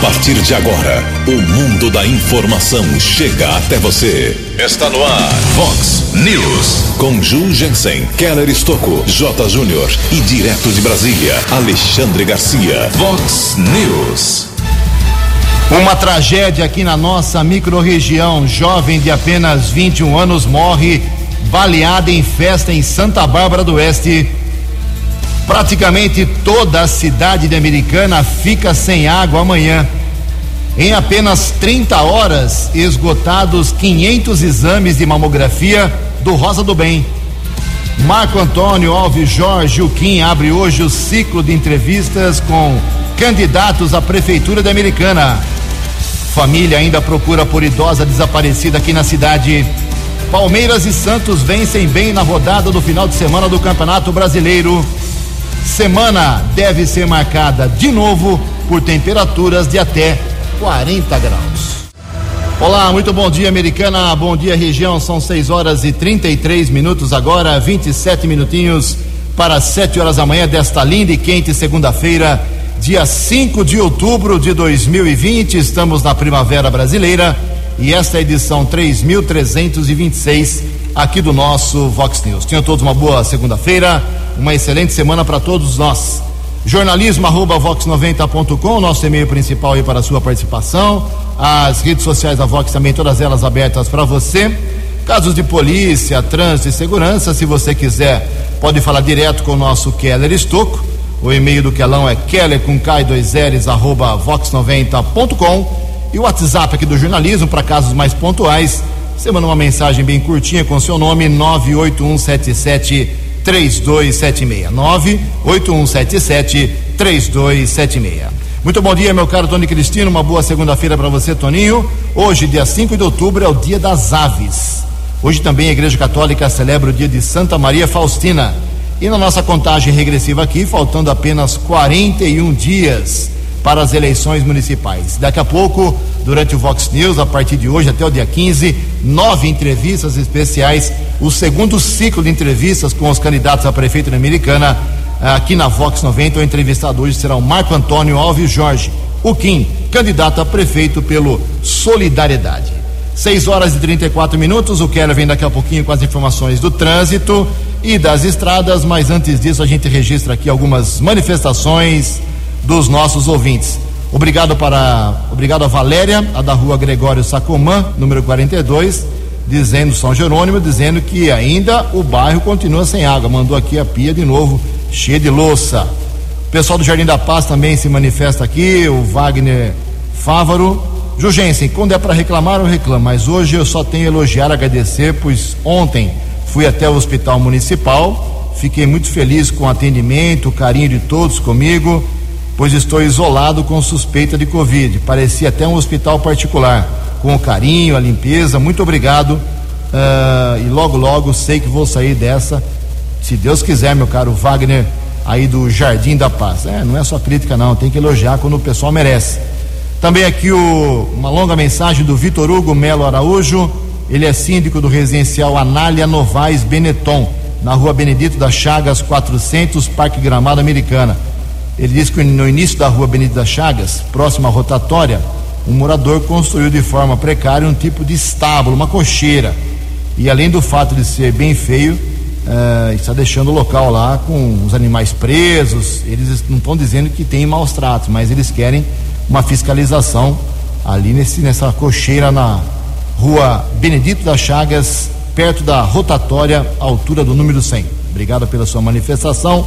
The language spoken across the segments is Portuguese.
partir de agora, o mundo da informação chega até você. Está no ar, Fox News. Com Ju Jensen, Keller Estocco, J. Júnior e direto de Brasília, Alexandre Garcia. Fox News. Uma tragédia aqui na nossa microrregião. Jovem de apenas 21 anos morre baleada em festa em Santa Bárbara do Oeste. Praticamente toda a cidade de Americana fica sem água amanhã. Em apenas 30 horas, esgotados 500 exames de mamografia do Rosa do Bem. Marco Antônio Alves Jorge Uquim abre hoje o ciclo de entrevistas com candidatos à Prefeitura da Americana. Família ainda procura por idosa desaparecida aqui na cidade. Palmeiras e Santos vencem bem na rodada do final de semana do Campeonato Brasileiro. Semana deve ser marcada de novo por temperaturas de até 40 graus. Olá, muito bom dia, americana. Bom dia, região. São 6 horas e 33 minutos agora, 27 minutinhos para 7 horas da manhã desta linda e quente segunda-feira, dia 5 de outubro de 2020. Estamos na primavera brasileira e esta é a edição 3326 aqui do nosso Vox News. Tenham todos uma boa segunda-feira, uma excelente semana para todos nós. Jornalismo arroba vox90.com, nosso e-mail principal aí para a sua participação. As redes sociais da Vox também, todas elas abertas para você. Casos de polícia, trânsito e segurança, se você quiser, pode falar direto com o nosso Keller Estocco. O e-mail do Kelão é keller com k 2 ls arroba vox90.com e o WhatsApp aqui do jornalismo para casos mais pontuais. Você manda uma mensagem bem curtinha com seu nome 98177 3276. 98177 3276. Muito bom dia, meu caro Tony Cristino. Uma boa segunda-feira para você, Toninho. Hoje, dia 5 de outubro, é o dia das aves. Hoje também a Igreja Católica celebra o dia de Santa Maria Faustina. E na nossa contagem regressiva aqui, faltando apenas 41 dias para as eleições municipais. Daqui a pouco, durante o Vox News, a partir de hoje até o dia 15, nove entrevistas especiais, o segundo ciclo de entrevistas com os candidatos a prefeito da Americana, aqui na Vox 90. O entrevistado hoje será o Marco Antônio Alves Jorge, o Kim, candidato a prefeito pelo Solidariedade. 6 horas e 34 minutos. O Keller vem daqui a pouquinho com as informações do trânsito e das estradas, mas antes disso a gente registra aqui algumas manifestações dos nossos ouvintes. Obrigado para, obrigado a Valéria, a da rua Gregório Sacomã, número 42, dizendo São Jerônimo, dizendo que ainda o bairro continua sem água. Mandou aqui a pia de novo, cheia de louça. O pessoal do Jardim da Paz também se manifesta aqui, o Wagner Fávaro. Jugensen, quando é para reclamar, eu reclamo, mas hoje eu só tenho a elogiar, agradecer, pois ontem fui até o Hospital Municipal, fiquei muito feliz com o atendimento, o carinho de todos comigo pois estou isolado com suspeita de Covid. Parecia até um hospital particular, com o carinho, a limpeza. Muito obrigado. Uh, e logo, logo sei que vou sair dessa, se Deus quiser, meu caro Wagner, aí do Jardim da Paz. É, não é só crítica, não, tem que elogiar quando o pessoal merece. Também aqui o, uma longa mensagem do Vitor Hugo Melo Araújo. Ele é síndico do residencial Anália Novaes Benetton, na rua Benedito das Chagas 400, Parque Gramado Americana. Ele diz que no início da rua Benito das Chagas, próximo à rotatória, um morador construiu de forma precária um tipo de estábulo, uma cocheira. E além do fato de ser bem feio, uh, está deixando o local lá com os animais presos. Eles não estão dizendo que tem maus tratos, mas eles querem uma fiscalização ali nesse, nessa cocheira na rua Benedito das Chagas, perto da rotatória, altura do número 100. Obrigado pela sua manifestação.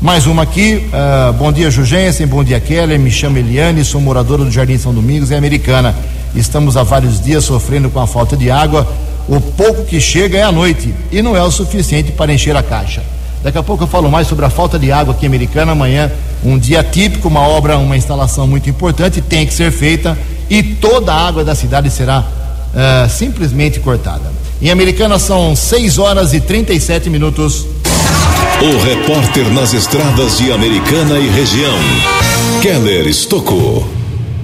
Mais uma aqui. Uh, bom dia, Jugensen. Bom dia, Keller. Me chamo Eliane, sou moradora do Jardim São Domingos, é americana. Estamos há vários dias sofrendo com a falta de água. O pouco que chega é à noite e não é o suficiente para encher a caixa. Daqui a pouco eu falo mais sobre a falta de água aqui americana. Amanhã, um dia típico, uma obra, uma instalação muito importante, tem que ser feita e toda a água da cidade será uh, simplesmente cortada. Em Americana são 6 horas e 37 minutos. O repórter nas estradas de Americana e região, Keller Estocou.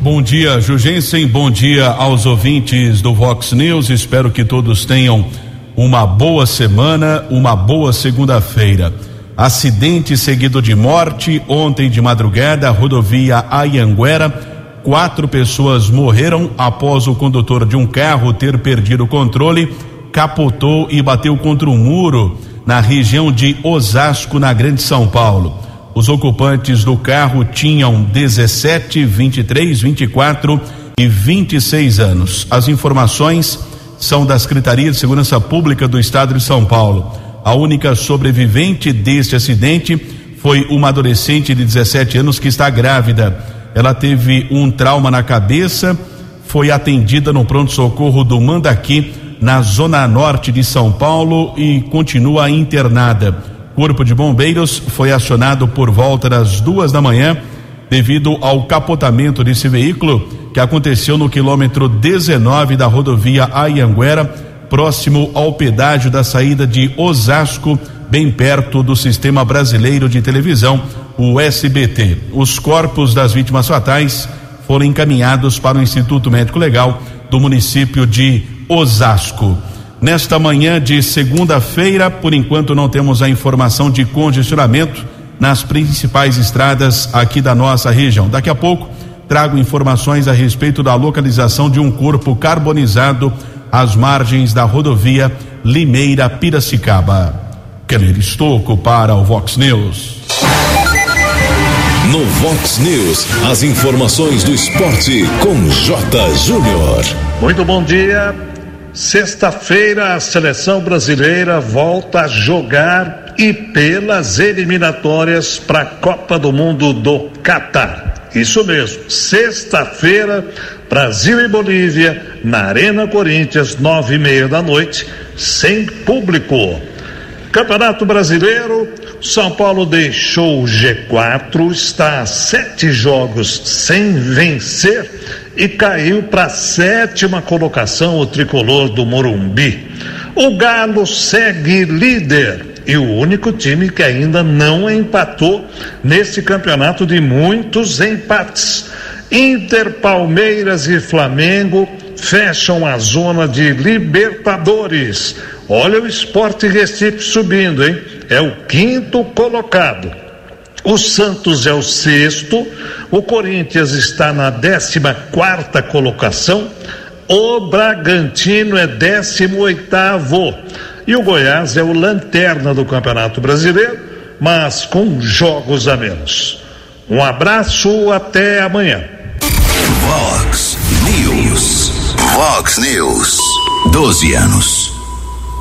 Bom dia, Jugensen. Bom dia aos ouvintes do Vox News. Espero que todos tenham uma boa semana, uma boa segunda-feira. Acidente seguido de morte ontem de madrugada, rodovia Ayanguera, Quatro pessoas morreram após o condutor de um carro ter perdido o controle, capotou e bateu contra um muro na região de Osasco, na Grande São Paulo. Os ocupantes do carro tinham 17, 23, 24 e 26 anos. As informações são da Secretaria de Segurança Pública do Estado de São Paulo. A única sobrevivente deste acidente foi uma adolescente de 17 anos que está grávida. Ela teve um trauma na cabeça, foi atendida no pronto-socorro do Mandaqui, na zona norte de São Paulo, e continua internada. Corpo de Bombeiros foi acionado por volta das duas da manhã devido ao capotamento desse veículo que aconteceu no quilômetro 19 da rodovia Ayanguera, próximo ao pedágio da saída de Osasco, bem perto do Sistema Brasileiro de Televisão, o SBT. Os corpos das vítimas fatais foram encaminhados para o Instituto Médico Legal do município de Osasco. Nesta manhã de segunda-feira, por enquanto não temos a informação de congestionamento nas principais estradas aqui da nossa região. Daqui a pouco trago informações a respeito da localização de um corpo carbonizado às margens da rodovia Limeira Piracicaba. Keller Estocco para o Vox News. No Vox News, as informações do esporte com J. Júnior. Muito bom dia. Sexta-feira, a seleção brasileira volta a jogar e pelas eliminatórias para a Copa do Mundo do Catar. Isso mesmo, sexta-feira, Brasil e Bolívia, na Arena Corinthians, nove e meia da noite, sem público. Campeonato Brasileiro, São Paulo deixou o G4, está a sete jogos sem vencer e caiu para a sétima colocação o tricolor do Morumbi. O Galo segue líder e o único time que ainda não empatou nesse campeonato de muitos empates. Inter, Palmeiras e Flamengo fecham a zona de Libertadores. Olha o Esporte Recife subindo, hein? É o quinto colocado. O Santos é o sexto, o Corinthians está na décima quarta colocação, o Bragantino é décimo oitavo e o Goiás é o lanterna do Campeonato Brasileiro, mas com jogos a menos. Um abraço, até amanhã. Vox News. Vox News. 12 anos.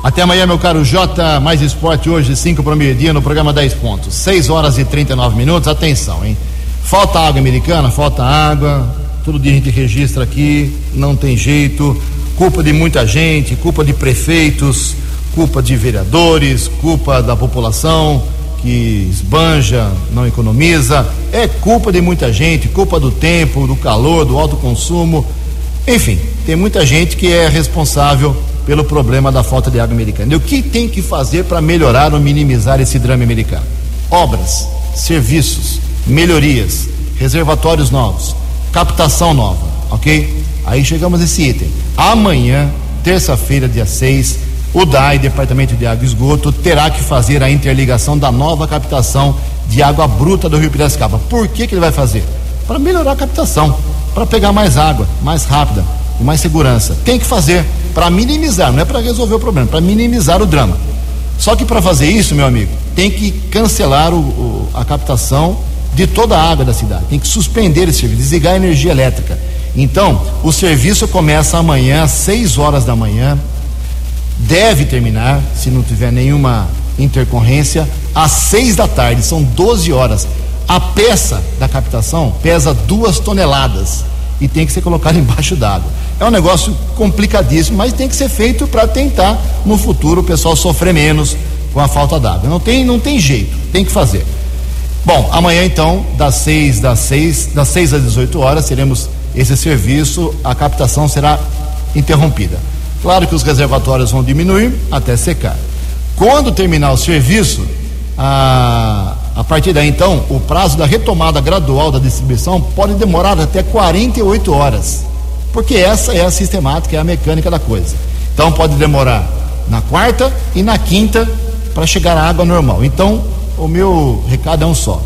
Até amanhã, meu caro J. Mais esporte hoje, 5 para o meio-dia, no programa 10 pontos. 6 horas e 39 minutos. Atenção, hein? Falta água americana, falta água. Todo dia a gente registra aqui, não tem jeito. Culpa de muita gente, culpa de prefeitos, culpa de vereadores, culpa da população que esbanja, não economiza. É culpa de muita gente, culpa do tempo, do calor, do alto consumo. Enfim, tem muita gente que é responsável pelo problema da falta de água americana. E o que tem que fazer para melhorar ou minimizar esse drama americano? Obras, serviços, melhorias, reservatórios novos, captação nova, ok? Aí chegamos a esse item. Amanhã, terça-feira, dia 6, o DAI, Departamento de Água e Esgoto, terá que fazer a interligação da nova captação de água bruta do Rio Piracicaba. Por que, que ele vai fazer? Para melhorar a captação, para pegar mais água, mais rápida, com mais segurança. Tem que fazer para minimizar, não é para resolver o problema, para minimizar o drama. Só que para fazer isso, meu amigo, tem que cancelar o, o, a captação de toda a água da cidade. Tem que suspender esse serviço, desligar a energia elétrica. Então, o serviço começa amanhã às 6 horas da manhã, deve terminar, se não tiver nenhuma intercorrência, às 6 da tarde, são 12 horas. A peça da captação pesa duas toneladas e tem que ser colocada embaixo d'água. É um negócio complicadíssimo, mas tem que ser feito para tentar no futuro o pessoal sofrer menos com a falta d'água. Não tem, não tem jeito, tem que fazer. Bom, amanhã então, das 6 das 6, das 6 às 18 horas, teremos esse serviço, a captação será interrompida. Claro que os reservatórios vão diminuir até secar. Quando terminar o serviço, a, a partir daí então, o prazo da retomada gradual da distribuição pode demorar até 48 horas, porque essa é a sistemática, é a mecânica da coisa. Então pode demorar na quarta e na quinta para chegar a água normal. Então, o meu recado é um só: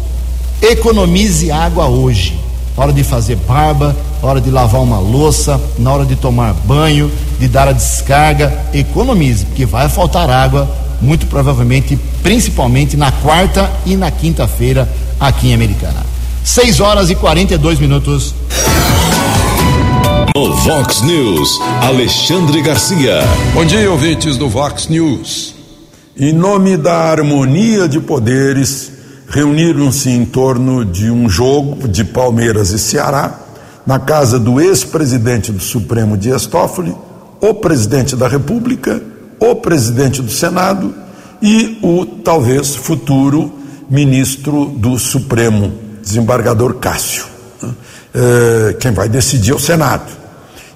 economize água hoje. hora de fazer barba, hora de lavar uma louça, na hora de tomar banho, de dar a descarga, economize, porque vai faltar água, muito provavelmente, principalmente na quarta e na quinta-feira aqui em Americana. 6 horas e 42 minutos. O Vox News, Alexandre Garcia. Bom dia, ouvintes do Vox News. Em nome da harmonia de poderes, reuniram-se em torno de um jogo de Palmeiras e Ceará, na casa do ex-presidente do Supremo Dias Toffoli, o presidente da República, o presidente do Senado e o talvez futuro ministro do Supremo, desembargador Cássio. É, quem vai decidir é o Senado.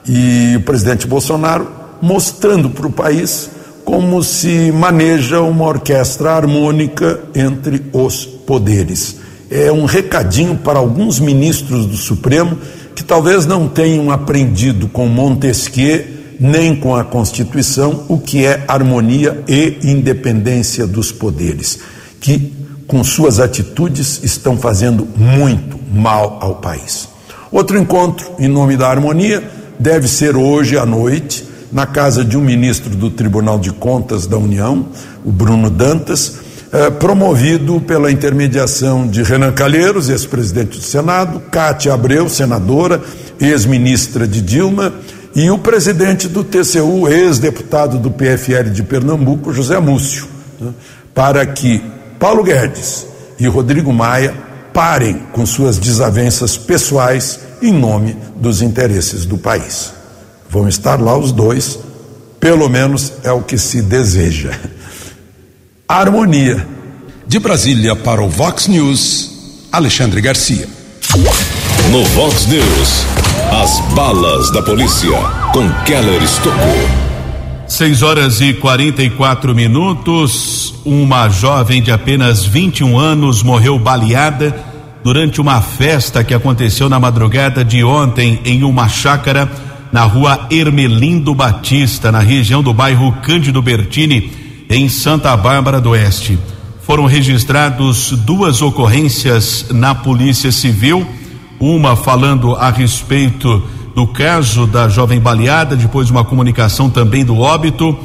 E o presidente Bolsonaro mostrando para o país como se maneja uma orquestra harmônica entre os poderes. É um recadinho para alguns ministros do Supremo que talvez não tenham aprendido com Montesquieu nem com a Constituição o que é harmonia e independência dos poderes, que com suas atitudes estão fazendo muito mal ao país. Outro encontro em nome da harmonia deve ser hoje à noite na casa de um ministro do Tribunal de Contas da União, o Bruno Dantas, eh, promovido pela intermediação de Renan Calheiros, ex-presidente do Senado, Cátia Abreu, senadora, ex-ministra de Dilma, e o presidente do TCU, ex-deputado do PFL de Pernambuco, José Múcio, né, para que Paulo Guedes e Rodrigo Maia parem com suas desavenças pessoais em nome dos interesses do país. Vão estar lá os dois, pelo menos é o que se deseja. Harmonia. De Brasília para o Vox News, Alexandre Garcia. No Vox News, as balas da polícia com Keller Estocou. 6 horas e 44 minutos. Uma jovem de apenas 21 anos morreu baleada durante uma festa que aconteceu na madrugada de ontem em uma chácara na rua Ermelindo Batista, na região do bairro Cândido Bertini, em Santa Bárbara do Oeste. Foram registrados duas ocorrências na Polícia Civil, uma falando a respeito do caso da jovem baleada, depois uma comunicação também do óbito.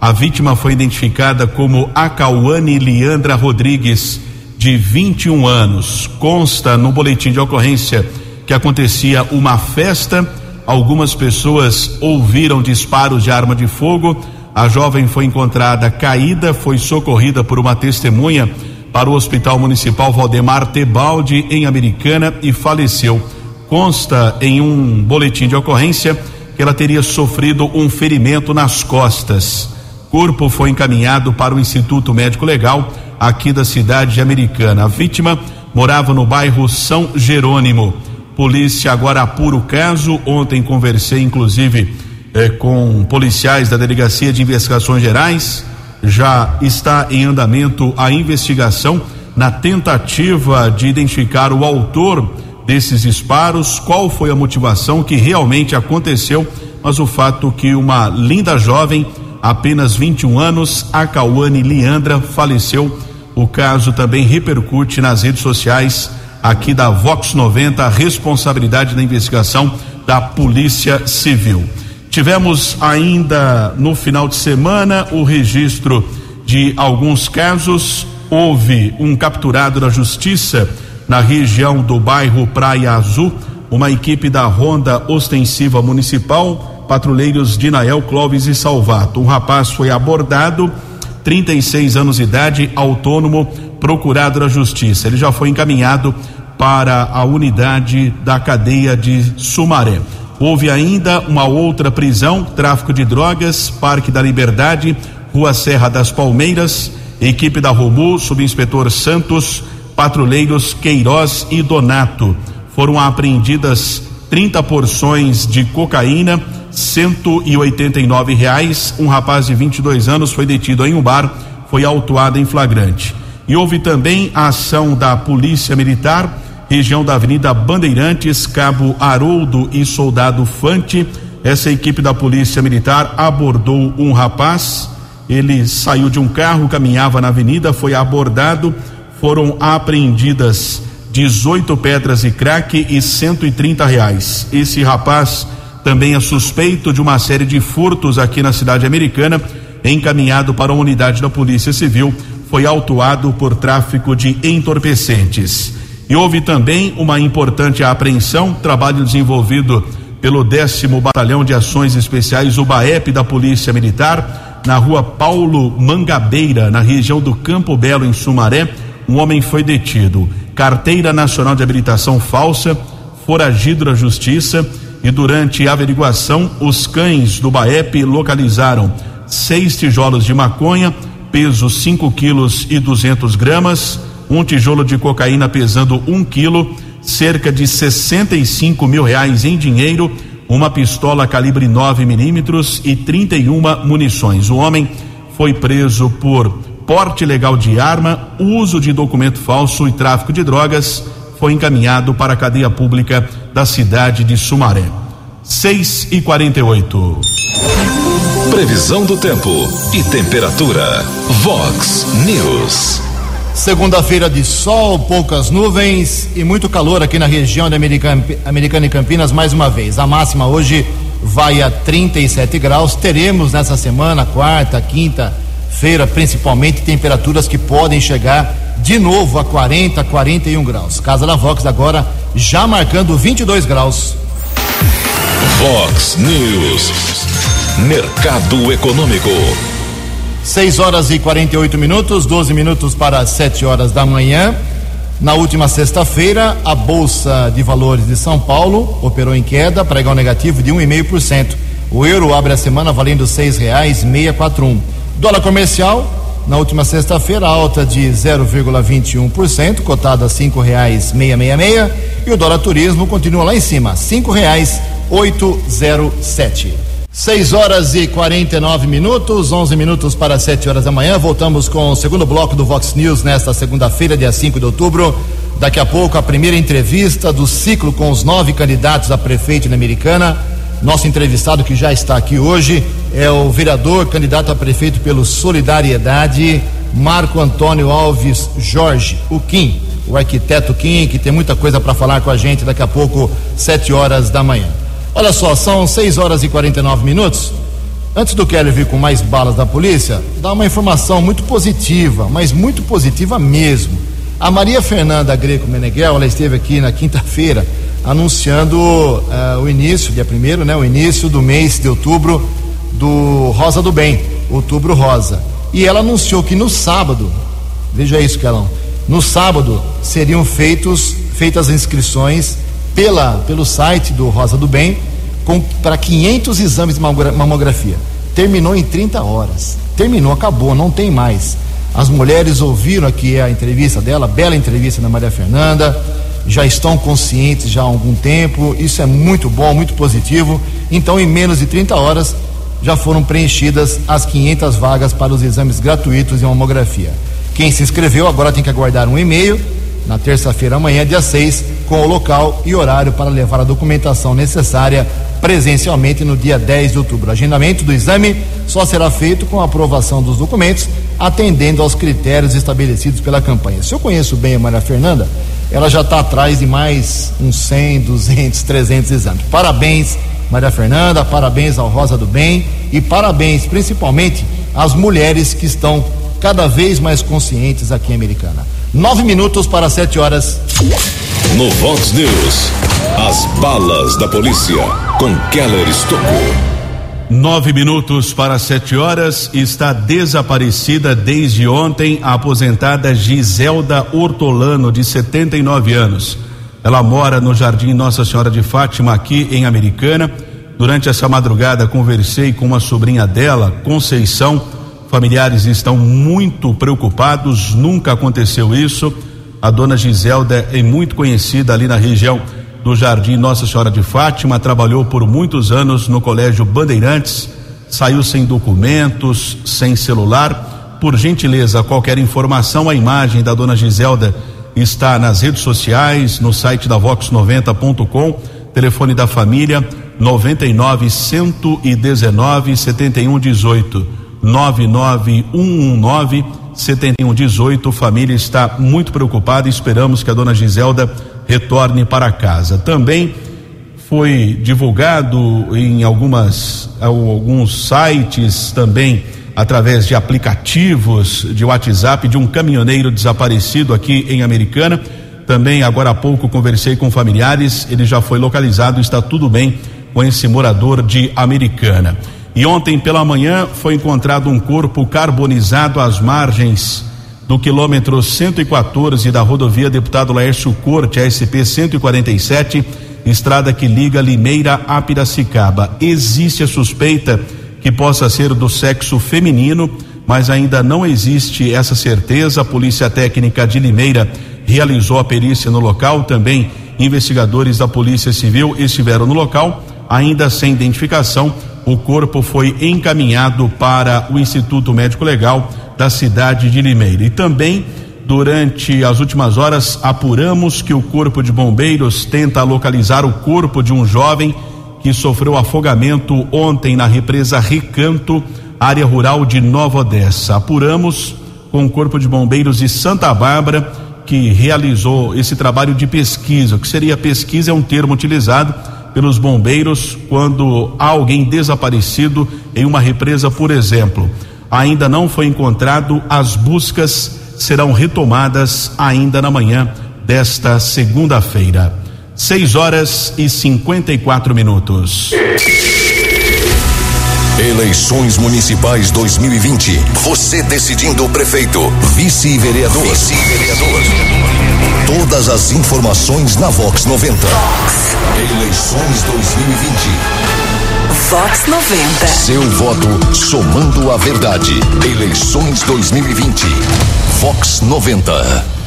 A vítima foi identificada como Acauane Liandra Rodrigues, de 21 anos. Consta no boletim de ocorrência que acontecia uma festa Algumas pessoas ouviram disparos de arma de fogo. A jovem foi encontrada caída, foi socorrida por uma testemunha para o Hospital Municipal Valdemar Tebaldi, em Americana, e faleceu. Consta em um boletim de ocorrência que ela teria sofrido um ferimento nas costas. Corpo foi encaminhado para o Instituto Médico Legal aqui da cidade de Americana. A vítima morava no bairro São Jerônimo. Polícia agora apura o caso. Ontem conversei, inclusive, eh, com policiais da Delegacia de Investigações Gerais. Já está em andamento a investigação na tentativa de identificar o autor desses disparos, qual foi a motivação que realmente aconteceu, mas o fato que uma linda jovem, apenas 21 anos, a Cauane Leandra, faleceu. O caso também repercute nas redes sociais aqui da Vox 90, a responsabilidade da investigação da Polícia Civil. Tivemos ainda no final de semana o registro de alguns casos. Houve um capturado da justiça na região do bairro Praia Azul, uma equipe da Ronda Ostensiva Municipal, patrulheiros de Nael, Clóvis e Salvato. Um rapaz foi abordado, 36 anos de idade, autônomo, procurado da justiça. Ele já foi encaminhado para a unidade da cadeia de Sumaré. Houve ainda uma outra prisão, tráfico de drogas, Parque da Liberdade, Rua Serra das Palmeiras, equipe da Romu, subinspetor Santos, patrulheiros Queiroz e Donato. Foram apreendidas 30 porções de cocaína, 189 reais. Um rapaz de 22 anos foi detido em um bar, foi autuado em flagrante. E houve também a ação da Polícia Militar, região da Avenida Bandeirantes, Cabo Haroldo e Soldado Fante. Essa equipe da Polícia Militar abordou um rapaz. Ele saiu de um carro, caminhava na avenida, foi abordado. Foram apreendidas 18 pedras de crack e 130 reais. Esse rapaz também é suspeito de uma série de furtos aqui na cidade americana, encaminhado para uma unidade da Polícia Civil, foi autuado por tráfico de entorpecentes. E houve também uma importante apreensão, trabalho desenvolvido pelo décimo Batalhão de Ações Especiais, o BAEP da Polícia Militar, na rua Paulo Mangabeira, na região do Campo Belo, em Sumaré. Um homem foi detido. Carteira Nacional de Habilitação falsa, foragido da Justiça e durante a averiguação, os cães do BAEP localizaram seis tijolos de maconha, peso 5 quilos e 200 gramas, um tijolo de cocaína pesando um quilo, cerca de 65 mil reais em dinheiro, uma pistola calibre 9 milímetros e 31 munições. O homem foi preso por porte ilegal de arma, uso de documento falso e tráfico de drogas. Foi encaminhado para a cadeia pública da cidade de Sumaré. 6 e 48. Previsão do tempo e temperatura. Vox News. Segunda-feira de sol, poucas nuvens e muito calor aqui na região de Americana, e Campinas mais uma vez. A máxima hoje vai a 37 graus. Teremos nessa semana, quarta, quinta-feira, principalmente, temperaturas que podem chegar de novo a 40, 41 graus. Casa da Vox agora já marcando 22 graus. Vox News. Mercado Econômico. 6 horas e 48 minutos, 12 minutos para 7 horas da manhã. Na última sexta-feira, a Bolsa de Valores de São Paulo operou em queda, pregão negativo de 1,5%. O euro abre a semana valendo R$ 6,641. Dólar comercial, na última sexta-feira, alta de 0,21%, cotada a R$ 5,666. E o dólar turismo continua lá em cima, R$ 5,807. 6 horas e 49 minutos, 11 minutos para 7 horas da manhã. Voltamos com o segundo bloco do Vox News nesta segunda-feira, dia 5 de outubro. Daqui a pouco, a primeira entrevista do ciclo com os nove candidatos a prefeito na Americana. Nosso entrevistado que já está aqui hoje é o vereador, candidato a prefeito pelo Solidariedade, Marco Antônio Alves Jorge, o Kim, o arquiteto Kim, que tem muita coisa para falar com a gente daqui a pouco, 7 horas da manhã. Olha só, são 6 horas e 49 minutos. Antes do Kelly vir com mais balas da polícia, dá uma informação muito positiva, mas muito positiva mesmo. A Maria Fernanda Greco Meneghel, ela esteve aqui na quinta-feira anunciando uh, o início, dia primeiro, né, o início do mês de outubro do Rosa do Bem, Outubro Rosa. E ela anunciou que no sábado, veja isso, Kelão, no sábado seriam feitos feitas as inscrições pela, pelo site do Rosa do Bem para 500 exames de mamografia. Terminou em 30 horas. Terminou, acabou, não tem mais. As mulheres ouviram aqui a entrevista dela, bela entrevista da Maria Fernanda, já estão conscientes já há algum tempo, isso é muito bom, muito positivo. Então, em menos de 30 horas, já foram preenchidas as 500 vagas para os exames gratuitos de mamografia. Quem se inscreveu agora tem que aguardar um e-mail na terça-feira, amanhã, dia 6, com o local e horário para levar a documentação necessária presencialmente no dia 10 de outubro. O agendamento do exame só será feito com a aprovação dos documentos, atendendo aos critérios estabelecidos pela campanha. Se eu conheço bem a Maria Fernanda, ela já está atrás de mais uns 100, 200, 300 exames. Parabéns, Maria Fernanda, parabéns ao Rosa do Bem e parabéns principalmente às mulheres que estão cada vez mais conscientes aqui em Americana. Nove minutos para sete horas. No Vox News, as balas da polícia com Keller Estocou. Nove minutos para sete horas, está desaparecida desde ontem a aposentada Giselda Hortolano, de 79 anos. Ela mora no Jardim Nossa Senhora de Fátima, aqui em Americana. Durante essa madrugada, conversei com uma sobrinha dela, Conceição Familiares estão muito preocupados, nunca aconteceu isso. A dona Giselda é muito conhecida ali na região do Jardim Nossa Senhora de Fátima, trabalhou por muitos anos no Colégio Bandeirantes, saiu sem documentos, sem celular. Por gentileza, qualquer informação, a imagem da dona Giselda está nas redes sociais, no site da vox90.com, telefone da família 99 119 7118. 99119 7118. Família está muito preocupada. Esperamos que a dona Giselda retorne para casa. Também foi divulgado em algumas alguns sites também através de aplicativos de WhatsApp de um caminhoneiro desaparecido aqui em Americana. Também agora há pouco conversei com familiares, ele já foi localizado, está tudo bem com esse morador de Americana. E ontem pela manhã foi encontrado um corpo carbonizado às margens do quilômetro 114 da rodovia Deputado Laércio Corte, ASP 147, estrada que liga Limeira a Piracicaba. Existe a suspeita que possa ser do sexo feminino, mas ainda não existe essa certeza. A Polícia Técnica de Limeira realizou a perícia no local, também investigadores da Polícia Civil estiveram no local, ainda sem identificação. O corpo foi encaminhado para o Instituto Médico Legal da cidade de Limeira. E também, durante as últimas horas, apuramos que o Corpo de Bombeiros tenta localizar o corpo de um jovem que sofreu afogamento ontem na represa Recanto, área rural de Nova Odessa. Apuramos com o Corpo de Bombeiros de Santa Bárbara, que realizou esse trabalho de pesquisa. O que seria pesquisa é um termo utilizado pelos bombeiros quando há alguém desaparecido em uma represa, por exemplo. Ainda não foi encontrado, as buscas serão retomadas ainda na manhã desta segunda-feira. 6 horas e 54 minutos. Eleições Municipais 2020. Você decidindo o prefeito, vice-vereador. Vice-vereador. Todas as informações na Vox 90. Vox. Eleições 2020. Vox 90. Seu voto somando a verdade. Eleições 2020. Vox 90.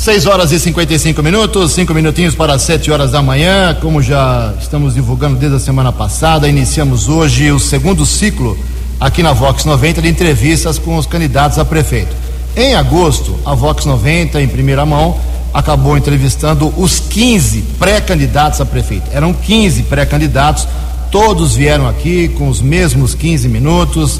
6 horas e 55 minutos, cinco minutinhos para 7 horas da manhã. Como já estamos divulgando desde a semana passada, iniciamos hoje o segundo ciclo aqui na Vox 90 de entrevistas com os candidatos a prefeito. Em agosto, a Vox 90, em primeira mão, acabou entrevistando os 15 pré-candidatos a prefeito. Eram 15 pré-candidatos, todos vieram aqui com os mesmos 15 minutos,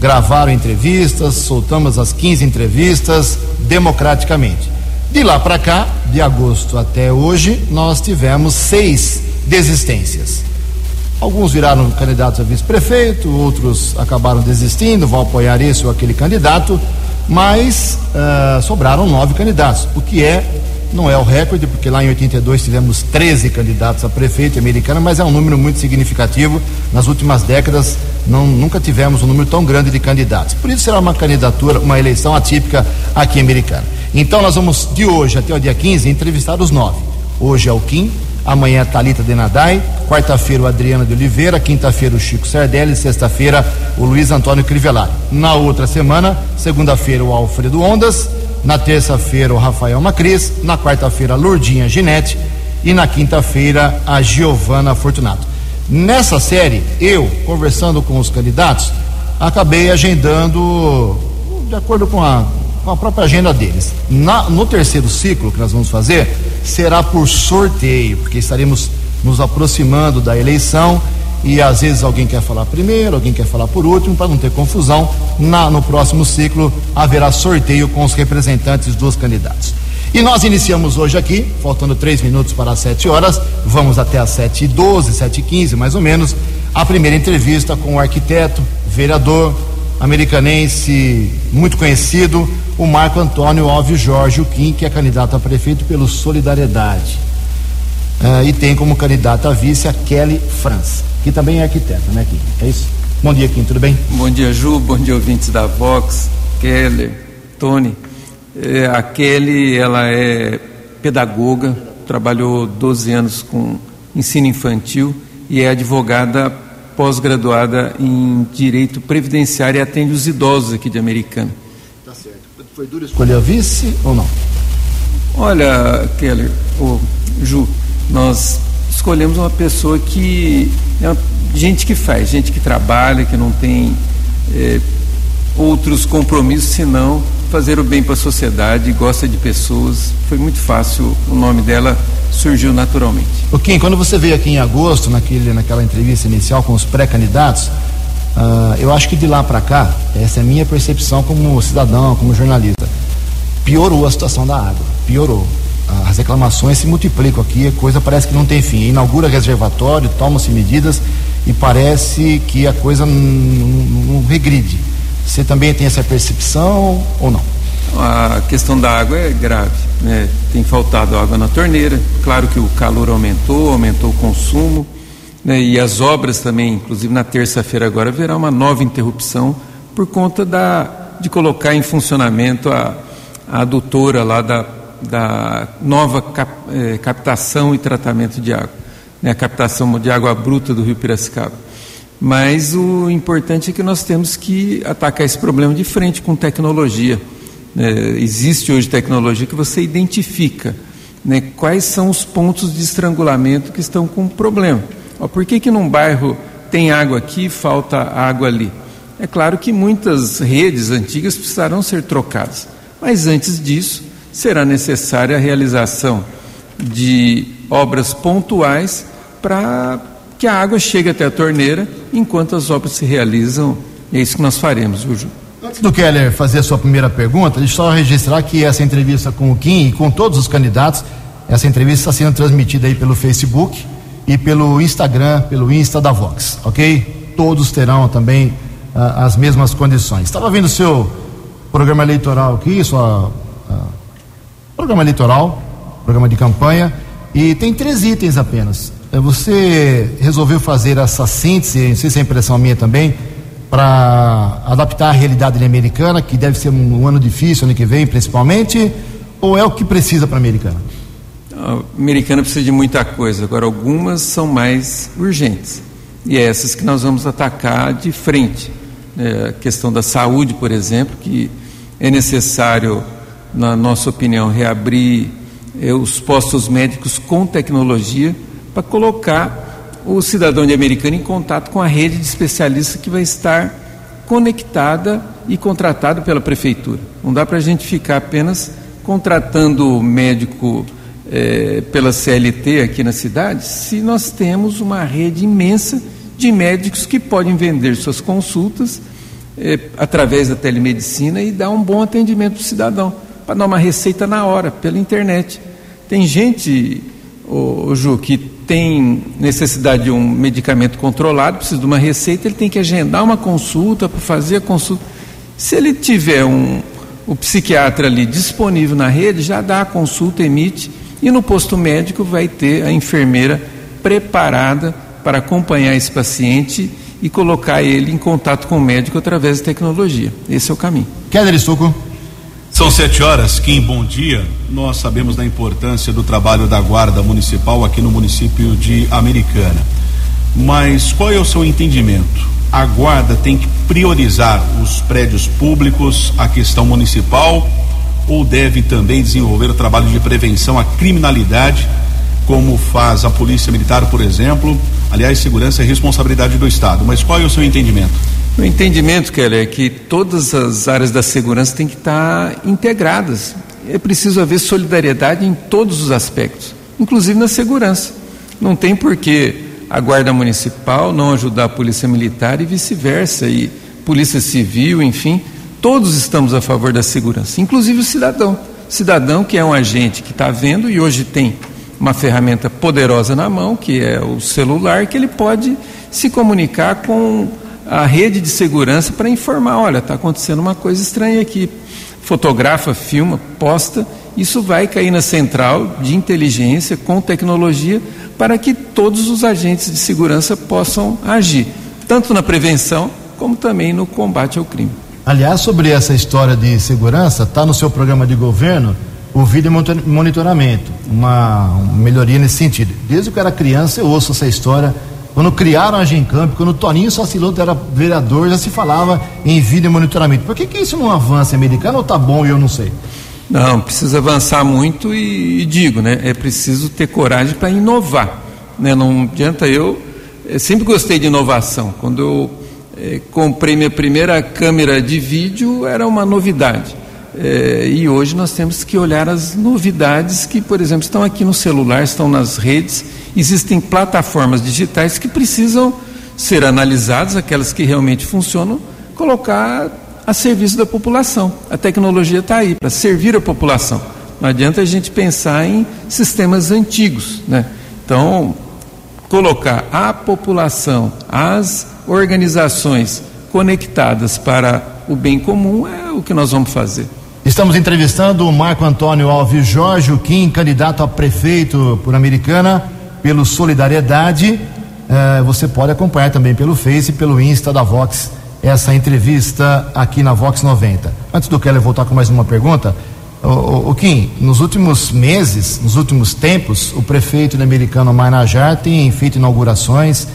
gravaram entrevistas, soltamos as 15 entrevistas democraticamente. De lá para cá, de agosto até hoje, nós tivemos seis desistências. Alguns viraram candidatos a vice-prefeito, outros acabaram desistindo, vão apoiar esse ou aquele candidato, mas uh, sobraram nove candidatos, o que é, não é o recorde, porque lá em 82 tivemos 13 candidatos a prefeito americano, mas é um número muito significativo. Nas últimas décadas, não, nunca tivemos um número tão grande de candidatos. Por isso será uma candidatura, uma eleição atípica aqui em Americana. Então nós vamos de hoje até o dia 15 entrevistar os nove. Hoje é o Kim, amanhã a Thalita Denadai, quarta-feira o Adriano de Oliveira, quinta-feira o Chico Sardelli, sexta-feira o Luiz Antônio Crivellari. Na outra semana, segunda-feira o Alfredo Ondas, na terça-feira o Rafael Macris, na quarta-feira a Lourdinha Ginete e na quinta-feira a Giovana Fortunato. Nessa série, eu, conversando com os candidatos, acabei agendando de acordo com a com a própria agenda deles. Na, no terceiro ciclo que nós vamos fazer, será por sorteio, porque estaremos nos aproximando da eleição e às vezes alguém quer falar primeiro, alguém quer falar por último, para não ter confusão. Na, no próximo ciclo haverá sorteio com os representantes dos candidatos. E nós iniciamos hoje aqui, faltando três minutos para as sete horas, vamos até as sete e doze, sete e quinze mais ou menos, a primeira entrevista com o arquiteto, vereador, americanense muito conhecido, o Marco Antônio Óvio Jorge Kim, que é candidato a prefeito pelo Solidariedade. Uh, e tem como candidata a vice a Kelly França, que também é arquiteta, né, Kim? É isso? Bom dia, Kim, tudo bem? Bom dia, Ju, bom dia, ouvintes da Vox, Kelly, Tony. É, a Kelly, ela é pedagoga, trabalhou 12 anos com ensino infantil e é advogada pós-graduada em Direito Previdenciário e atende os idosos aqui de Americana. Tá certo. Foi duro escolher a vice ou não? Olha, Keller, oh, Ju, nós escolhemos uma pessoa que é gente que faz, gente que trabalha, que não tem é, outros compromissos senão fazer o bem para a sociedade, gosta de pessoas. Foi muito fácil, o nome dela surgiu naturalmente. O Kim, quando você veio aqui em agosto, naquele, naquela entrevista inicial com os pré-candidatos, Uh, eu acho que de lá para cá, essa é a minha percepção como cidadão, como jornalista, piorou a situação da água, piorou. As reclamações se multiplicam aqui, a coisa parece que não tem fim. Inaugura reservatório, tomam-se medidas e parece que a coisa não regride. Você também tem essa percepção ou não? A questão da água é grave, né? Tem faltado água na torneira. Claro que o calor aumentou, aumentou o consumo né, e as obras também, inclusive na terça-feira agora, haverá uma nova interrupção por conta da, de colocar em funcionamento a, a adutora lá da, da nova cap, eh, captação e tratamento de água, né, a captação de água bruta do rio Piracicaba. Mas o importante é que nós temos que atacar esse problema de frente com tecnologia. Né, existe hoje tecnologia que você identifica né, quais são os pontos de estrangulamento que estão com problema. Ó, por que, que num bairro tem água aqui e falta água ali? É claro que muitas redes antigas precisarão ser trocadas, mas antes disso será necessária a realização de obras pontuais para que a água chegue até a torneira enquanto as obras se realizam. É isso que nós faremos, Ju. Antes do Keller fazer a sua primeira pergunta, deixa eu só registrar que essa entrevista com o Kim e com todos os candidatos, essa entrevista está sendo transmitida aí pelo Facebook e pelo Instagram, pelo Insta da Vox, ok? Todos terão também uh, as mesmas condições. Estava vendo o seu programa eleitoral aqui, sua uh, programa eleitoral, programa de campanha, e tem três itens apenas. Eh, você resolveu fazer essa síntese, não sei se é impressão minha também, para adaptar a realidade americana, que deve ser um, um ano difícil, ano que vem principalmente, ou é o que precisa para a americana? A americana precisa de muita coisa, agora algumas são mais urgentes. E é essas que nós vamos atacar de frente. É, a questão da saúde, por exemplo, que é necessário, na nossa opinião, reabrir é, os postos médicos com tecnologia para colocar o cidadão de americana em contato com a rede de especialistas que vai estar conectada e contratada pela prefeitura. Não dá para a gente ficar apenas contratando médico é, pela CLT aqui na cidade, se nós temos uma rede imensa de médicos que podem vender suas consultas é, através da telemedicina e dar um bom atendimento para o cidadão, para dar uma receita na hora, pela internet. Tem gente, ô, ô, Ju, que tem necessidade de um medicamento controlado, precisa de uma receita, ele tem que agendar uma consulta para fazer a consulta. Se ele tiver um, o psiquiatra ali disponível na rede, já dá a consulta, emite e no posto médico vai ter a enfermeira preparada para acompanhar esse paciente e colocar ele em contato com o médico através da tecnologia. Esse é o caminho. Keller Estuco. São sete horas, Kim, bom dia. Nós sabemos da importância do trabalho da Guarda Municipal aqui no município de Americana. Mas qual é o seu entendimento? A Guarda tem que priorizar os prédios públicos, a questão municipal ou deve também desenvolver o trabalho de prevenção à criminalidade, como faz a Polícia Militar, por exemplo? Aliás, segurança é responsabilidade do Estado, mas qual é o seu entendimento? O entendimento, Keller, é que todas as áreas da segurança têm que estar integradas. É preciso haver solidariedade em todos os aspectos, inclusive na segurança. Não tem por que a Guarda Municipal não ajudar a Polícia Militar e vice-versa, e Polícia Civil, enfim Todos estamos a favor da segurança, inclusive o cidadão. Cidadão que é um agente que está vendo e hoje tem uma ferramenta poderosa na mão, que é o celular, que ele pode se comunicar com a rede de segurança para informar: olha, está acontecendo uma coisa estranha aqui. Fotografa, filma, posta, isso vai cair na central de inteligência com tecnologia para que todos os agentes de segurança possam agir, tanto na prevenção como também no combate ao crime. Aliás, sobre essa história de segurança, está no seu programa de governo o vídeo monitoramento, uma, melhoria nesse sentido. Desde que eu era criança, eu ouço essa história. Quando criaram a Gencamp, quando o Toninho Saciloto era vereador, já se falava em vídeo monitoramento. Por que, que isso não avança americano ou tá bom e eu não sei? Não, precisa avançar muito e, e digo, né? É preciso ter coragem para inovar. Né? Não adianta eu. eu sempre gostei de inovação. Quando eu é, comprei minha primeira câmera de vídeo, era uma novidade. É, e hoje nós temos que olhar as novidades que, por exemplo, estão aqui no celular, estão nas redes. Existem plataformas digitais que precisam ser analisadas, aquelas que realmente funcionam, colocar a serviço da população. A tecnologia está aí para servir a população. Não adianta a gente pensar em sistemas antigos, né? Então, colocar a população, as organizações conectadas para o bem comum é o que nós vamos fazer. Estamos entrevistando o Marco Antônio Alves Jorge, o Kim, candidato a prefeito por Americana, pelo Solidariedade. Eh, você pode acompanhar também pelo Face e pelo Insta da Vox essa entrevista aqui na Vox 90. Antes do Keller voltar com mais uma pergunta, o, o, Kim, nos últimos meses, nos últimos tempos, o prefeito Americano Manajar tem feito inaugurações,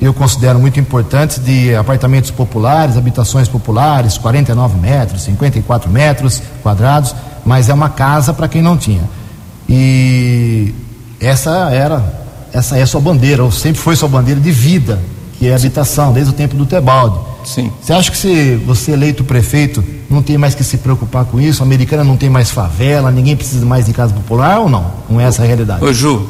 eu considero muito importantes, de apartamentos populares, habitações populares, 49 metros, 54 metros quadrados, mas é uma casa para quem não tinha. E essa era, essa é sua bandeira, ou sempre foi sua bandeira de vida, que é a habitação, desde o tempo do Tebalde. Sim. Você acha que se você eleito prefeito não tem mais que se preocupar com isso? A americana não tem mais favela, ninguém precisa mais de casa popular ou não? Não é essa a realidade? Ô Ju,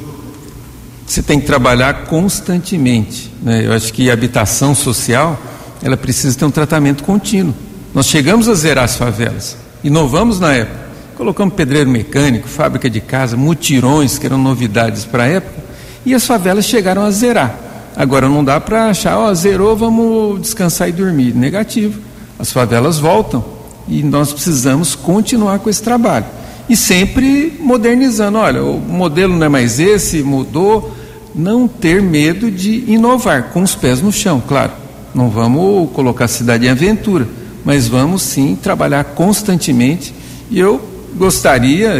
você tem que trabalhar constantemente. Né? Eu acho que a habitação social ela precisa ter um tratamento contínuo. Nós chegamos a zerar as favelas, inovamos na época, colocamos pedreiro mecânico, fábrica de casa, mutirões, que eram novidades para a época, e as favelas chegaram a zerar. Agora não dá para achar, ó, zerou, vamos descansar e dormir. Negativo. As favelas voltam e nós precisamos continuar com esse trabalho. E sempre modernizando. Olha, o modelo não é mais esse, mudou. Não ter medo de inovar, com os pés no chão, claro. Não vamos colocar a cidade em aventura, mas vamos sim trabalhar constantemente. E eu gostaria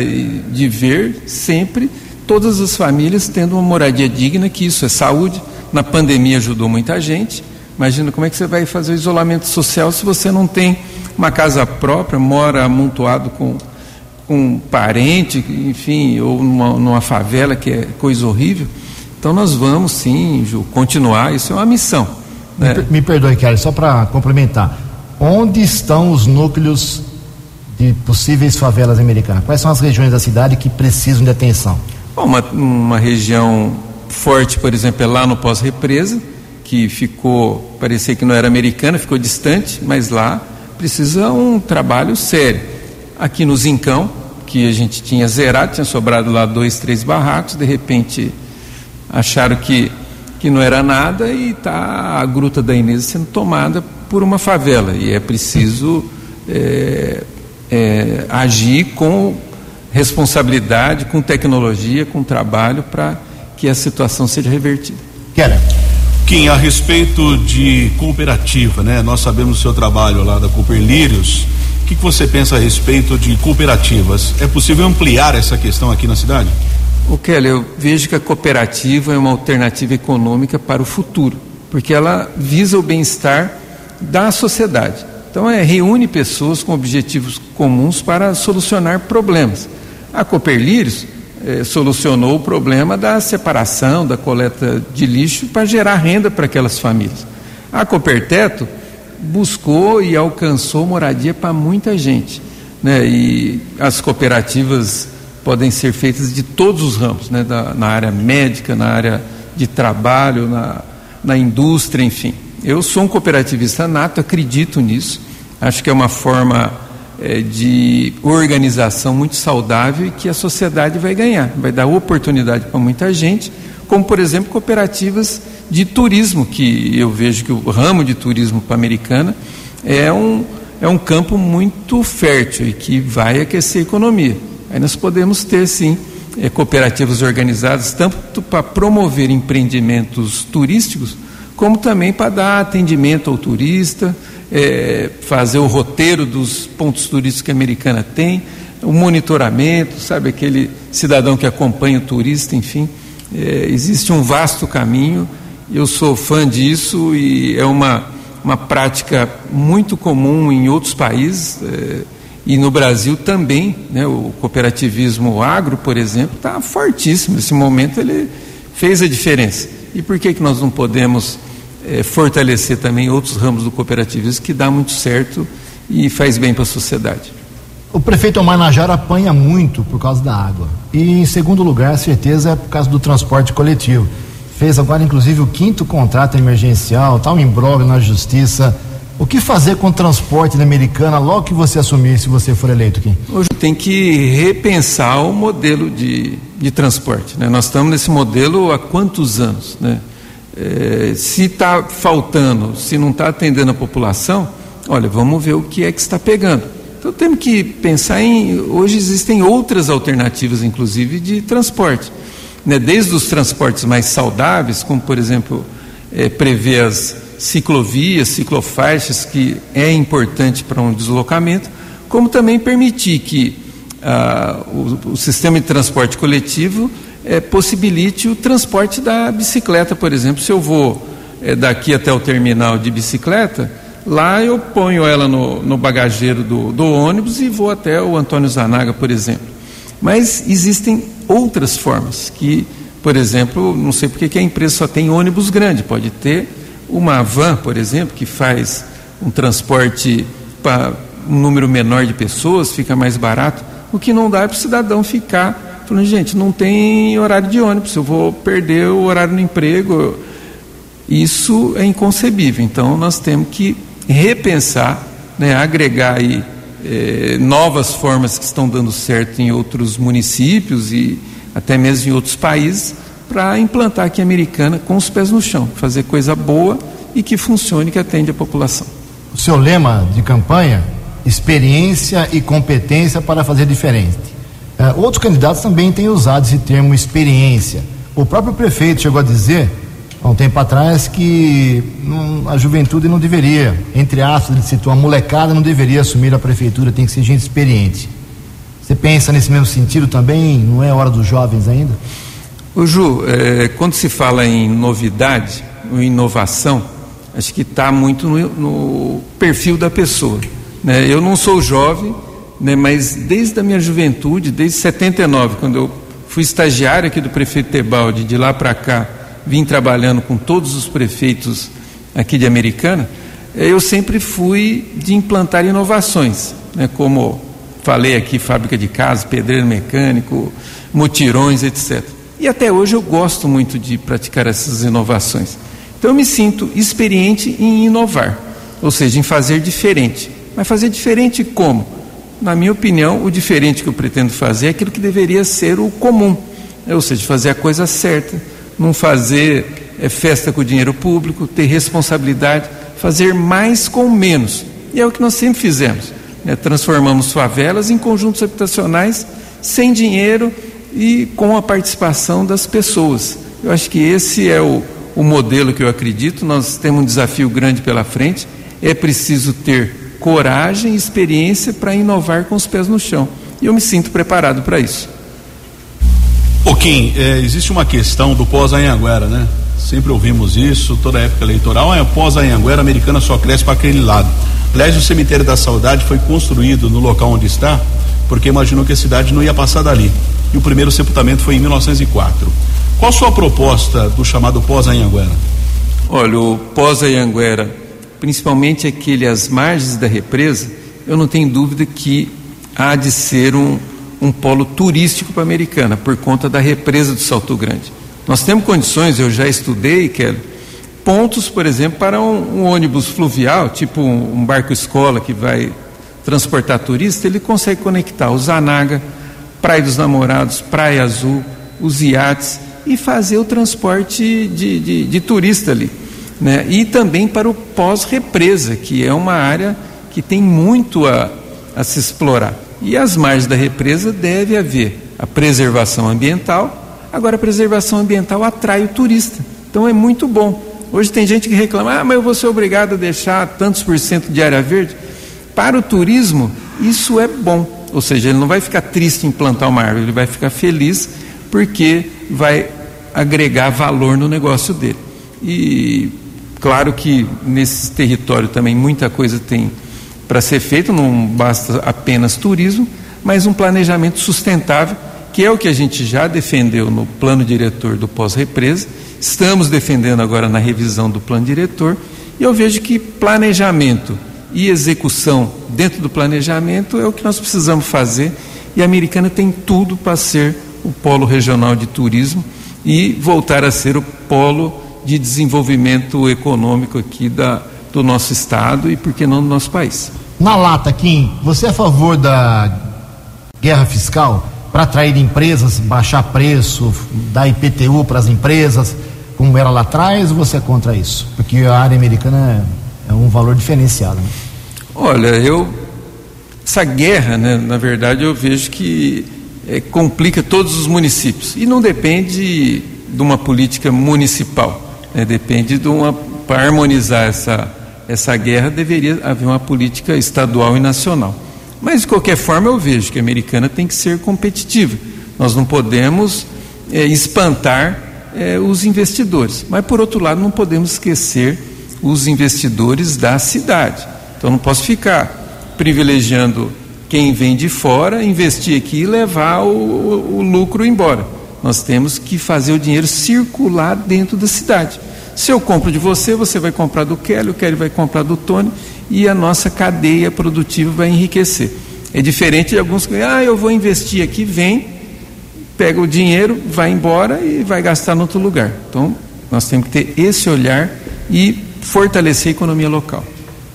de ver sempre todas as famílias tendo uma moradia digna, que isso é saúde, na pandemia ajudou muita gente. Imagina como é que você vai fazer o isolamento social se você não tem uma casa própria, mora amontoado com, com um parente, enfim, ou numa, numa favela, que é coisa horrível. Então nós vamos sim, Ju, continuar, isso é uma missão. Né? Me, me perdoe, Kelly, só para complementar. Onde estão os núcleos de possíveis favelas americanas? Quais são as regiões da cidade que precisam de atenção? Bom, uma, uma região forte, por exemplo, é lá no pós-represa, que ficou, parecia que não era americana, ficou distante, mas lá precisa um trabalho sério. Aqui no Zincão, que a gente tinha zerado, tinha sobrado lá dois, três barracos, de repente acharam que, que não era nada e está a Gruta da Inês sendo tomada por uma favela. E é preciso é, é, agir com responsabilidade, com tecnologia, com trabalho para que a situação seja revertida. Quero. Kim, a respeito de cooperativa, né? Nós sabemos o seu trabalho lá da Cooper Lírios. O que, que você pensa a respeito de cooperativas? É possível ampliar essa questão aqui na cidade? O Kelly, eu vejo que a cooperativa é uma alternativa econômica para o futuro, porque ela visa o bem-estar da sociedade. Então, é, reúne pessoas com objetivos comuns para solucionar problemas. A Cooper Lírios eh, solucionou o problema da separação, da coleta de lixo para gerar renda para aquelas famílias. A Coperteto buscou e alcançou moradia para muita gente. Né? E as cooperativas podem ser feitas de todos os ramos, né? Da, na área médica, na área de trabalho, na, na indústria, enfim. Eu sou um cooperativista nato, acredito nisso. Acho que é uma forma é, de organização muito saudável e que a sociedade vai ganhar, vai dar oportunidade para muita gente, como por exemplo cooperativas de turismo, que eu vejo que o ramo de turismo para americana é um, é um campo muito fértil e que vai aquecer a economia. Aí nós podemos ter sim é, cooperativas organizadas tanto para promover empreendimentos turísticos, como também para dar atendimento ao turista, é, fazer o roteiro dos pontos turísticos que a americana tem, o monitoramento, sabe, aquele cidadão que acompanha o turista, enfim. É, existe um vasto caminho, eu sou fã disso e é uma, uma prática muito comum em outros países é, e no Brasil também. Né, o cooperativismo agro, por exemplo, está fortíssimo. Nesse momento ele fez a diferença. E por que, que nós não podemos é, fortalecer também outros ramos do cooperativismo que dá muito certo e faz bem para a sociedade. O prefeito Omar Najar apanha muito por causa da água. E em segundo lugar, a certeza é por causa do transporte coletivo. fez agora inclusive o quinto contrato emergencial, tá um imbróglio na justiça. O que fazer com o transporte da Americana logo que você assumir, se você for eleito aqui? Hoje tem que repensar o modelo de, de transporte. Né? Nós estamos nesse modelo há quantos anos? Né? É, se está faltando, se não está atendendo a população, olha, vamos ver o que é que está pegando. Então temos que pensar em. Hoje existem outras alternativas, inclusive, de transporte. Né? Desde os transportes mais saudáveis, como por exemplo, é, prever as ciclovias, ciclofaixas, que é importante para um deslocamento, como também permitir que ah, o, o, sistema de transporte coletivo é, possibilite o transporte da bicicleta, por exemplo. Se eu vou é, daqui até o terminal de bicicleta, lá eu ponho ela no, no bagageiro do, do ônibus e vou até o Antônio Zanaga, por exemplo. Mas existem outras formas que, por exemplo, não sei porque que a empresa só tem ônibus grande, pode ter uma van, por exemplo, que faz um transporte para um número menor de pessoas, fica mais barato, o que não dá é para o cidadão ficar falando, gente, não tem horário de ônibus, eu vou perder o horário no emprego. Isso é inconcebível. Então nós temos que repensar, né, agregar aí eh, novas formas que estão dando certo em outros municípios e até mesmo em outros países para implantar aqui a americana com os pés no chão, fazer coisa boa e que funcione, que atende a população. O seu lema de campanha, experiência e competência para fazer diferente. Uh, outros candidatos também têm usado esse termo experiência. O próprio prefeito chegou a dizer, há um tempo atrás, que a juventude não deveria, entre aspas, ele citou, a molecada não deveria assumir a prefeitura, tem que ser gente experiente. Você pensa nesse mesmo sentido também? Não é hora dos jovens ainda? O Ju, é, quando se fala em novidade, ou inovação, acho que está muito no, no, perfil da pessoa. Né? Eu não sou jovem, né, mas desde a minha juventude, desde 79, quando eu fui estagiário aqui do prefeito Tebaldi, de lá para cá, vim trabalhando com todos os prefeitos aqui de Americana, é, eu sempre fui de implantar inovações, né, como falei aqui, fábrica de casa, pedreiro mecânico, mutirões, etc. E até hoje eu gosto muito de praticar essas inovações. Então eu me sinto experiente em inovar, ou seja, em fazer diferente. Mas fazer diferente como? Na minha opinião, o diferente que eu pretendo fazer é aquilo que deveria ser o comum, ou seja, fazer a coisa certa, não fazer é, festa com o dinheiro público, ter responsabilidade, fazer mais com menos. E é o que nós sempre fizemos. Né? Transformamos favelas em conjuntos habitacionais sem dinheiro e com a participação das pessoas. Eu acho que esse é o, o modelo que eu acredito. Nós temos um desafio grande pela frente. É preciso ter coragem e experiência para inovar com os pés no chão. E eu me sinto preparado para isso. O Kim, é, existe uma questão do pós-Anhanguera, né? Sempre ouvimos isso, toda época eleitoral. Ah, pós-Anhanguera, a americana só cresce para aquele lado. Aliás, o cemitério da saudade foi construído no local onde está, porque imaginou que a cidade não ia passar dali e o primeiro sepultamento foi em 1904. Qual a sua proposta do chamado pós-Anhanguera? Olha, o pós-Anhanguera, principalmente aquele às margens da represa, eu não tenho dúvida que há de ser um, um polo turístico para a Americana, por conta da represa do Salto Grande. Nós temos condições, eu já estudei, Kelly, pontos, por exemplo, para um, um ônibus fluvial, tipo um, um barco-escola que vai transportar turista, ele consegue conectar o Zanaga, Praia dos Namorados, Praia Azul, os iates e fazer o transporte de, de, de turista ali. Né? E também para o pós-represa, que é uma área que tem muito a, a se explorar. E às margens da represa deve haver a preservação ambiental. Agora, a preservação ambiental atrai o turista. Então é muito bom. Hoje tem gente que reclama, ah, mas eu vou ser obrigado a deixar tantos por cento de área verde. Para o turismo, isso é bom. Ou seja, ele não vai ficar triste em plantar uma árvore, ele vai ficar feliz porque vai agregar valor no negócio dele. E claro que nesse território também muita coisa tem para ser feito, não basta apenas turismo, mas um planejamento sustentável, que é o que a gente já defendeu no plano diretor do pós-represa, estamos defendendo agora na revisão do plano diretor, e eu vejo que planejamento e execução dentro do planejamento é o que nós precisamos fazer e a Americana tem tudo para ser o polo regional de turismo e voltar a ser o polo de desenvolvimento econômico aqui da, do nosso estado e, por que não, do nosso país. Na lata, Kim, você é a favor da guerra fiscal para atrair empresas, baixar preço, dar IPTU para as empresas, como era lá atrás, ou você é contra isso? Porque a área americana é, é um valor diferenciado. Né? Olha, eu. Essa guerra, né, na verdade, eu vejo que é, complica todos os municípios. E não depende de uma política municipal, né, depende de uma. Para harmonizar essa, essa guerra, deveria haver uma política estadual e nacional. Mas, de qualquer forma, eu vejo que a americana tem que ser competitiva. Nós não podemos é, espantar é, os investidores. Mas, por outro lado, não podemos esquecer os investidores da cidade. Então, não posso ficar privilegiando quem vem de fora, investir aqui e levar o, o, o lucro embora. Nós temos que fazer o dinheiro circular dentro da cidade. Se eu compro de você, você vai comprar do Kelly, o Kelly vai comprar do Tony e a nossa cadeia produtiva vai enriquecer. É diferente de alguns que, ah, eu vou investir aqui, vem, pega o dinheiro, vai embora e vai gastar em outro lugar. Então, nós temos que ter esse olhar e fortalecer a economia local.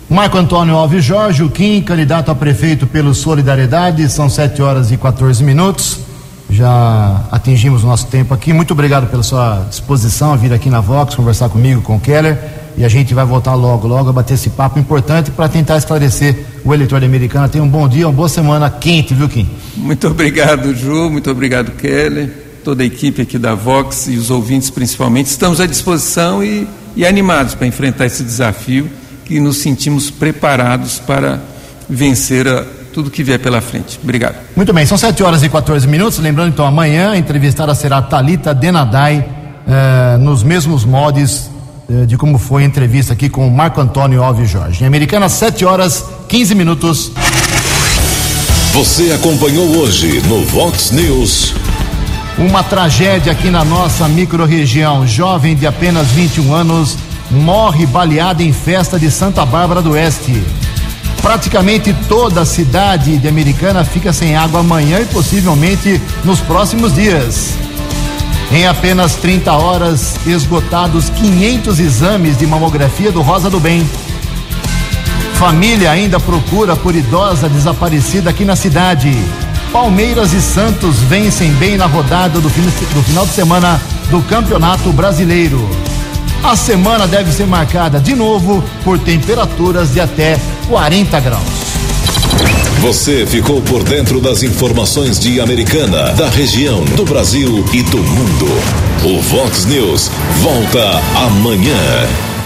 Marco Antônio Alves Jorge, o Kim, candidato a prefeito pelo Solidariedade, são 7 horas e 14 minutos. Já atingimos o nosso tempo aqui. Muito obrigado pela sua disposição a vir aqui na Vox conversar comigo, com o Keller e a gente vai voltar logo, logo a bater esse papo importante para tentar esclarecer o eleitor da Americana. Tenha um bom dia, uma boa semana quente, viu, Kim? Muito obrigado, Ju, muito obrigado, Kelly, toda a equipe aqui da Vox e os ouvintes principalmente. Estamos à disposição e, e animados para enfrentar esse desafio e nos sentimos preparados para vencer a, tudo que vier pela frente. Obrigado. Muito bem, são 7 horas e 14 minutos. Lembrando então, amanhã a entrevistada será Talita Denadai, eh, nos mesmos modos eh, de como foi a entrevista aqui com o Marco Antônio Alves Jorge. Em Americana, 7 horas 15 minutos. Você acompanhou hoje no Vox News. Uma tragédia aqui na nossa microrregião. Jovem de apenas 21 anos morre baleada em festa de Santa Bárbara do Oeste. Praticamente toda a cidade de Americana fica sem água amanhã e possivelmente nos próximos dias. Em apenas 30 horas, esgotados 500 exames de mamografia do Rosa do Bem. Família ainda procura por idosa desaparecida aqui na cidade. Palmeiras e Santos vencem bem na rodada do, do final de semana do Campeonato Brasileiro. A semana deve ser marcada de novo por temperaturas de até 40 graus. Você ficou por dentro das informações de Americana, da região, do Brasil e do mundo. O Vox News volta amanhã.